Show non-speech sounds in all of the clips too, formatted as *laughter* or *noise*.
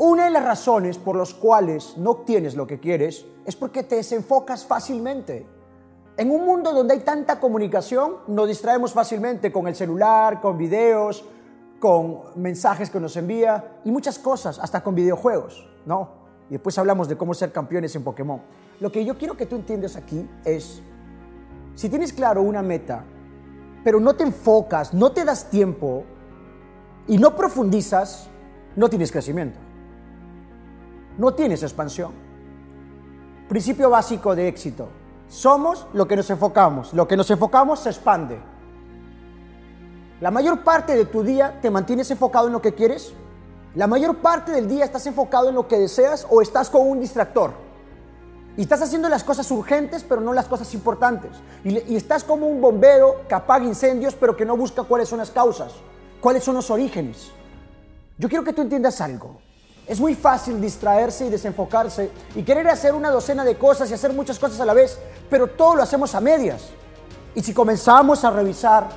Una de las razones por las cuales no obtienes lo que quieres es porque te desenfocas fácilmente. En un mundo donde hay tanta comunicación, nos distraemos fácilmente con el celular, con videos, con mensajes que nos envía y muchas cosas, hasta con videojuegos, ¿no? Y después hablamos de cómo ser campeones en Pokémon. Lo que yo quiero que tú entiendas aquí es, si tienes claro una meta, pero no te enfocas, no te das tiempo y no profundizas, no tienes crecimiento no tienes expansión. Principio básico de éxito. Somos lo que nos enfocamos. Lo que nos enfocamos se expande. La mayor parte de tu día te mantienes enfocado en lo que quieres. La mayor parte del día estás enfocado en lo que deseas o estás con un distractor. Y estás haciendo las cosas urgentes, pero no las cosas importantes. Y, y, estás como un bombero que apaga incendios, pero que no busca cuáles son las causas, cuáles son los orígenes. Yo quiero que tú entiendas algo. Es muy fácil distraerse y desenfocarse y querer hacer una docena de cosas y hacer muchas cosas a la vez, pero todo lo hacemos a medias. Y si comenzamos a revisar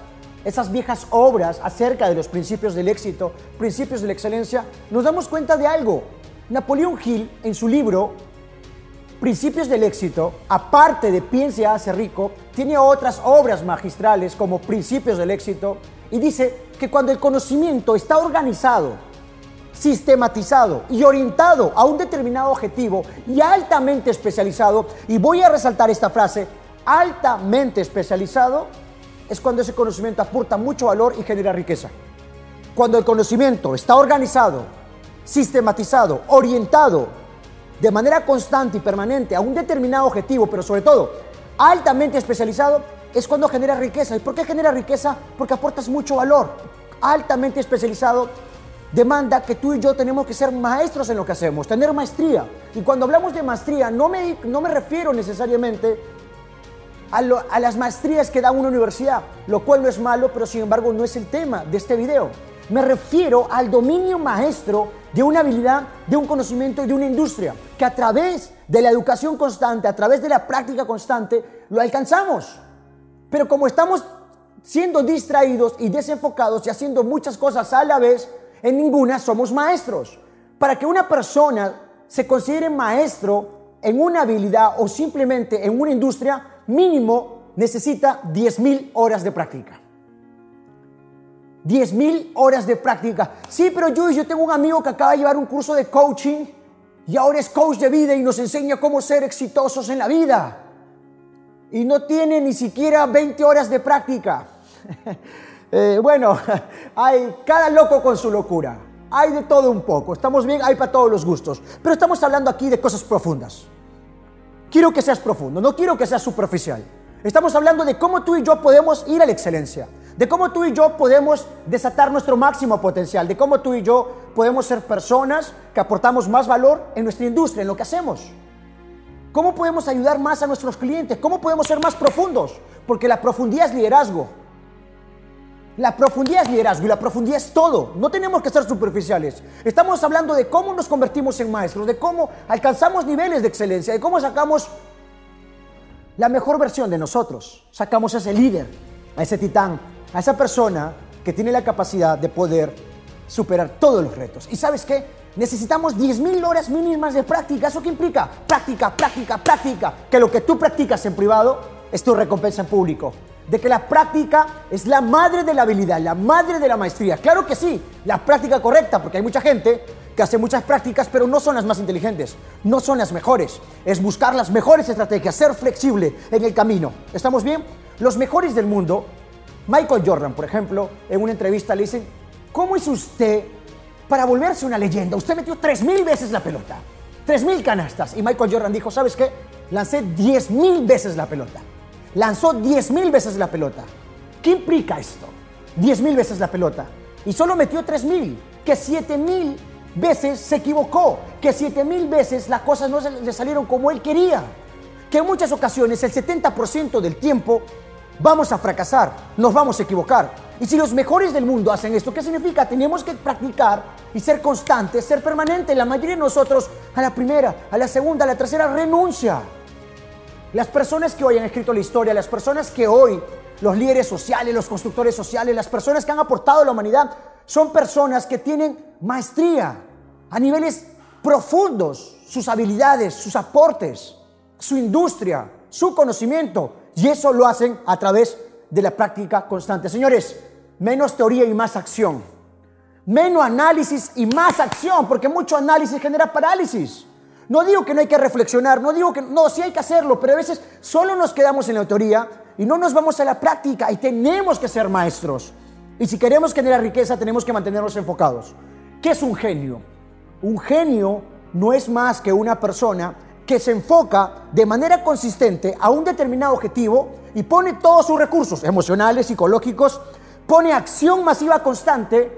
esas viejas obras acerca de los principios del éxito, principios de la excelencia, nos damos cuenta de algo. Napoleón Hill, en su libro Principios del éxito, aparte de Piense hace rico, tiene otras obras magistrales como Principios del éxito y dice que cuando el conocimiento está organizado, sistematizado y orientado a un determinado objetivo y altamente especializado, y voy a resaltar esta frase, altamente especializado, es cuando ese conocimiento aporta mucho valor y genera riqueza. Cuando el conocimiento está organizado, sistematizado, orientado de manera constante y permanente a un determinado objetivo, pero sobre todo altamente especializado, es cuando genera riqueza. ¿Y por qué genera riqueza? Porque aportas mucho valor. Altamente especializado demanda que tú y yo tenemos que ser maestros en lo que hacemos, tener maestría. Y cuando hablamos de maestría, no me, no me refiero necesariamente a, a, las maestrías que da una universidad, lo cual no es malo, pero sin embargo no es el tema de este video. Me refiero al dominio maestro de una habilidad, de un conocimiento y de una industria, que a través de la educación constante, a través de la práctica constante, lo alcanzamos. Pero como estamos siendo distraídos y desenfocados y haciendo muchas cosas a la vez, en ninguna somos maestros. Para que una persona se considere maestro en una habilidad o simplemente en una industria, mínimo necesita 10.000 horas de práctica. 10.000 horas de práctica. Sí, pero yo, yo tengo un amigo que acaba de llevar un curso de coaching y ahora es coach de vida y nos enseña cómo ser exitosos en la vida. Y no tiene ni siquiera 20 horas de práctica. *laughs* Eh, bueno, *laughs* hay cada loco con su locura. Hay de todo un poco. Estamos bien, hay para todos los gustos. Pero estamos hablando aquí de cosas profundas. Quiero que seas profundo, no quiero que seas superficial. Estamos hablando de cómo tú y yo podemos ir a la excelencia, de cómo tú y yo podemos desatar nuestro máximo potencial, de cómo tú y yo podemos ser personas que aportamos más valor en nuestra industria, en lo que hacemos. ¿Cómo podemos ayudar más a nuestros clientes? ¿Cómo podemos ser más profundos? Porque la profundidad es liderazgo. La profundidad es liderazgo y la profundidad es todo. No tenemos que ser superficiales. Estamos hablando de cómo nos convertimos en maestros, de cómo alcanzamos niveles de excelencia, de cómo sacamos la mejor versión de nosotros. Sacamos a ese líder, a ese titán, a esa persona que tiene la capacidad de poder superar todos los retos. ¿Y sabes qué? Necesitamos 10.000 horas mínimas de práctica. ¿Eso qué implica? Práctica, práctica, práctica. Que lo que tú practicas en privado es tu recompensa en público de que la práctica es la madre de la habilidad, la madre de la maestría. Claro que sí, la práctica correcta, porque hay mucha gente que hace muchas prácticas, pero no son las más inteligentes, no son las mejores. Es buscar las mejores estrategias, ser flexible en el camino. ¿Estamos bien? Los mejores del mundo, Michael Jordan, por ejemplo, en una entrevista le dicen, ¿cómo es usted para volverse una leyenda? Usted metió 3.000 veces la pelota, 3.000 canastas. Y Michael Jordan dijo, ¿sabes qué? Lancé 10.000 veces la pelota lanzó 10.000 veces la pelota. ¿Qué implica esto? 10.000 veces la pelota. Y solo metió 3.000. Que 7.000 veces se equivocó. Que 7.000 veces las cosas no le salieron como él quería. Que en muchas ocasiones, el 70% del tiempo, vamos a fracasar, nos vamos a equivocar. Y si los mejores del mundo hacen esto, ¿qué significa? Tenemos que practicar y ser constantes, ser permanentes. La mayoría de nosotros a la primera, a la segunda, a la tercera renuncia. Las personas que hoy han escrito la historia, las personas que hoy, los líderes sociales, los constructores sociales, las personas que han aportado a la humanidad, son personas que tienen maestría. a niveles profundos sus habilidades, sus aportes, su industria, su conocimiento. Y eso lo hacen a través de la práctica constante. Señores, menos teoría y más acción. Menos análisis y más acción, porque mucho análisis genera parálisis. No digo que no hay que reflexionar, no digo que no, sí hay que hacerlo, pero a veces solo nos quedamos en la teoría y no nos vamos a la práctica y tenemos que ser maestros. Y si queremos generar riqueza, tenemos que mantenernos enfocados. ¿Qué es un genio? Un genio no es más que una persona que se enfoca de manera consistente a un determinado objetivo y pone todos sus recursos emocionales, psicológicos, pone acción masiva constante,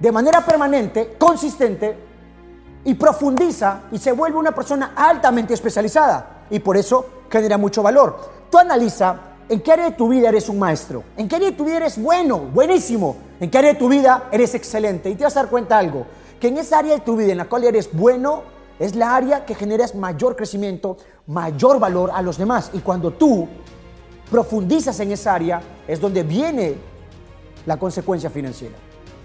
de manera permanente, consistente, y profundiza y se vuelve una persona altamente especializada y por eso genera mucho valor. Tú analiza en qué área de tu vida eres un maestro, en qué área de tu vida eres bueno, buenísimo, en qué área de tu vida eres excelente y te vas a dar cuenta algo, que en esa área de tu vida en la cual eres bueno, es la área que generas mayor crecimiento, mayor valor a los demás. Y cuando tú profundizas en esa área, es donde viene la consecuencia financiera.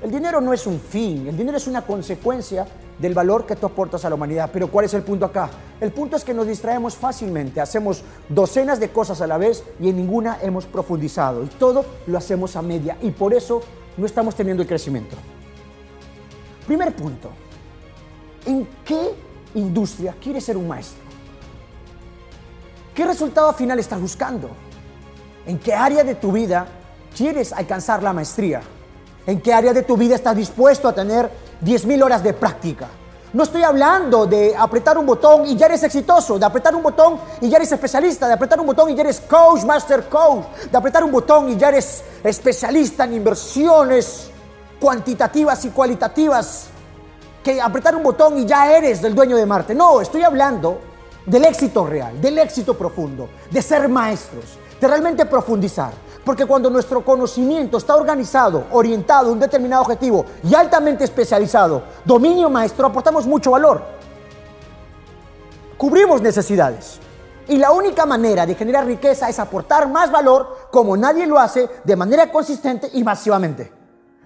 El dinero no es un fin, el dinero es una consecuencia del valor que tú aportas a la humanidad. Pero ¿cuál es el punto acá? El punto es que nos distraemos fácilmente, hacemos docenas de cosas a la vez y en ninguna hemos profundizado. Y todo lo hacemos a media y por eso no estamos teniendo el crecimiento. Primer punto, ¿en qué industria quieres ser un maestro? ¿Qué resultado final estás buscando? ¿En qué área de tu vida quieres alcanzar la maestría? ¿En qué área de tu vida estás dispuesto a tener 10.000 horas de práctica? No estoy hablando de apretar un botón y ya eres exitoso, de apretar un botón y ya eres especialista, de apretar un botón y ya eres coach, master coach, de apretar un botón y ya eres especialista en inversiones, cuantitativas y cualitativas que apretar un botón y ya eres del dueño de Marte. No, estoy hablando del éxito real, del éxito profundo, de ser maestros, de realmente profundizar. Porque cuando nuestro conocimiento está organizado, orientado a un determinado objetivo y altamente especializado, dominio maestro, aportamos mucho valor. Cubrimos necesidades. Y la única manera de generar riqueza es aportar más valor como nadie lo hace de manera consistente y masivamente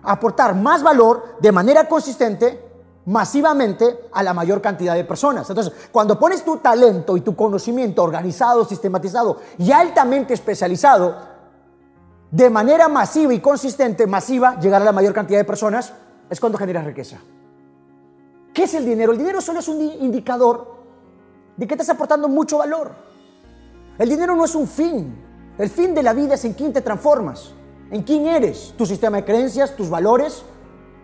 aportar más valor de manera consistente, masivamente, a la mayor cantidad de personas. Entonces, cuando pones tu talento y tu conocimiento organizado, sistematizado y altamente especializado, de manera masiva y consistente, masiva, llegar a la mayor cantidad de personas, es cuando generas riqueza. ¿Qué es el dinero? El dinero solo es un indicador de que estás aportando mucho valor. El dinero no es un fin. El fin de la vida es en quién te transformas en quién eres, tu sistema de creencias, tus valores,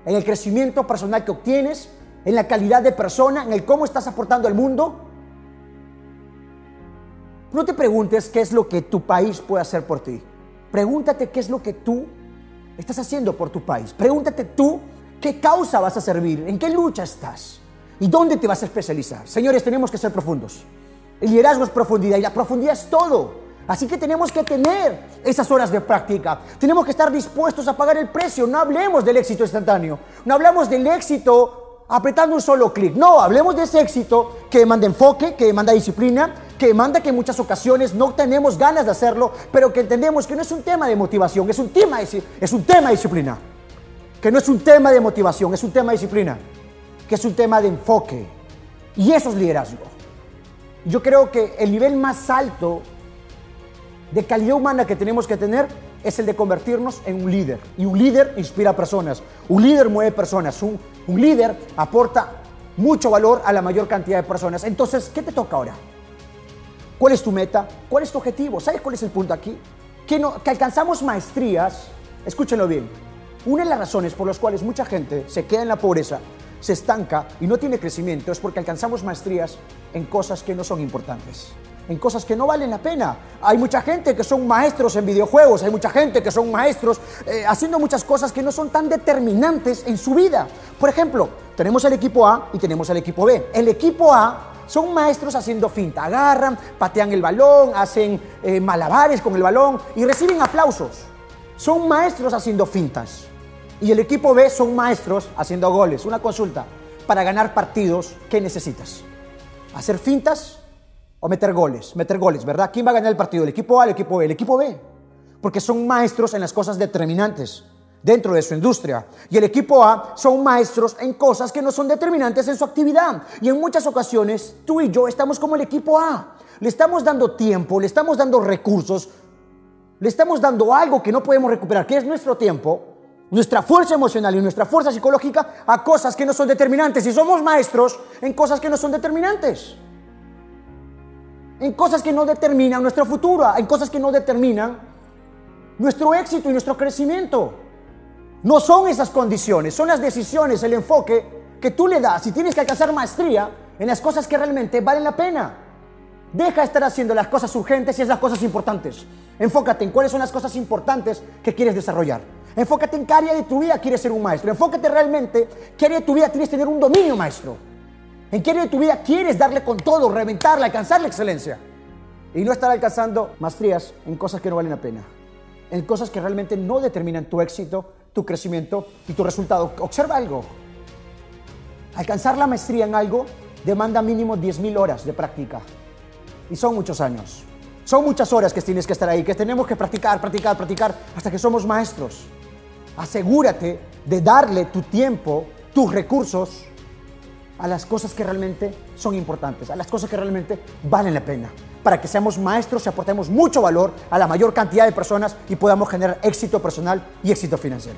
en el crecimiento personal que obtienes, en la calidad de persona, en el cómo estás aportando al mundo. No te preguntes qué es lo que tu país puede hacer por ti. Pregúntate qué es lo que tú estás haciendo por tu país. Pregúntate tú qué causa vas a servir, en qué lucha estás y dónde te vas a especializar. Señores, tenemos que ser profundos. El liderazgo es profundidad y la profundidad es todo. Así que tenemos que tener esas horas de práctica. Tenemos que estar dispuestos a pagar el precio. No hablemos del éxito instantáneo. No hablamos del éxito apretando un solo clic. No, hablemos de ese éxito que demanda enfoque, que demanda disciplina, que demanda que en muchas ocasiones no tenemos ganas de hacerlo, pero que entendemos que no es un tema de motivación, es un tema de, es un tema de disciplina. Que no es un tema de motivación, es un tema de disciplina. Que es un tema de enfoque. Y eso es liderazgo. Yo creo que el nivel más alto de calidad humana que tenemos que tener es el de convertirnos en un líder. Y un líder inspira personas, un líder mueve personas, un, líder aporta mucho valor a la mayor cantidad de personas. Entonces, ¿qué te toca ahora? ¿Cuál es tu meta? ¿Cuál es tu objetivo? ¿Sabes cuál es el punto aquí? Que, no, que alcanzamos maestrías, escúchenlo bien, una de las razones por las cuales mucha gente se queda en la pobreza, se estanca y no tiene crecimiento es porque alcanzamos maestrías en cosas que no son importantes en cosas que no valen la pena. Hay mucha gente que son maestros en videojuegos, hay mucha gente que son maestros eh, haciendo muchas cosas que no son tan determinantes en su vida. Por ejemplo, tenemos el equipo A y tenemos el equipo B. El equipo A son maestros haciendo finta, agarran, patean el balón, hacen eh, malabares con el balón y reciben aplausos. Son maestros haciendo fintas. Y el equipo B son maestros haciendo goles. Una consulta, para ganar partidos, ¿qué necesitas? Hacer fintas o meter goles, meter goles, ¿verdad? ¿Quién va a ganar el partido? ¿El equipo A, el equipo B? El equipo B. Porque son maestros en las cosas determinantes. Dentro de su industria. Y el equipo A son maestros en cosas que no son determinantes en su actividad. Y en muchas ocasiones tú y yo estamos como el equipo A. Le estamos dando tiempo, le estamos dando recursos, le estamos dando algo que no podemos recuperar, que es nuestro tiempo, nuestra fuerza emocional y nuestra fuerza psicológica a cosas que no son determinantes. Y somos maestros en cosas que no son determinantes. En cosas que no determinan nuestro futuro, en cosas que no determinan nuestro éxito y nuestro crecimiento. No son esas condiciones, son las decisiones, el enfoque que tú le das y tienes que alcanzar maestría en las cosas que realmente valen la pena. Deja de estar haciendo las cosas urgentes y es las cosas importantes. Enfócate en cuáles son las cosas importantes que quieres desarrollar. Enfócate en qué área de tu vida quieres ser un maestro. Enfócate realmente qué área de tu vida quieres tener un dominio maestro. En qué área de tu vida quieres darle con todo, reventarla, alcanzar la excelencia. Y no estar alcanzando maestrías en cosas que no valen la pena. En cosas que realmente no determinan tu éxito, tu crecimiento y tu resultado. Observa algo. Alcanzar la maestría en algo demanda mínimo 10.000 horas de práctica. Y son muchos años. Son muchas horas que tienes que estar ahí, que tenemos que practicar, practicar, practicar hasta que somos maestros asegúrate de darle tu tiempo, tus recursos a las cosas que realmente son importantes, a las cosas que realmente valen la pena, para que seamos maestros y aportemos mucho valor a la mayor cantidad de personas y podamos generar éxito personal y éxito financiero.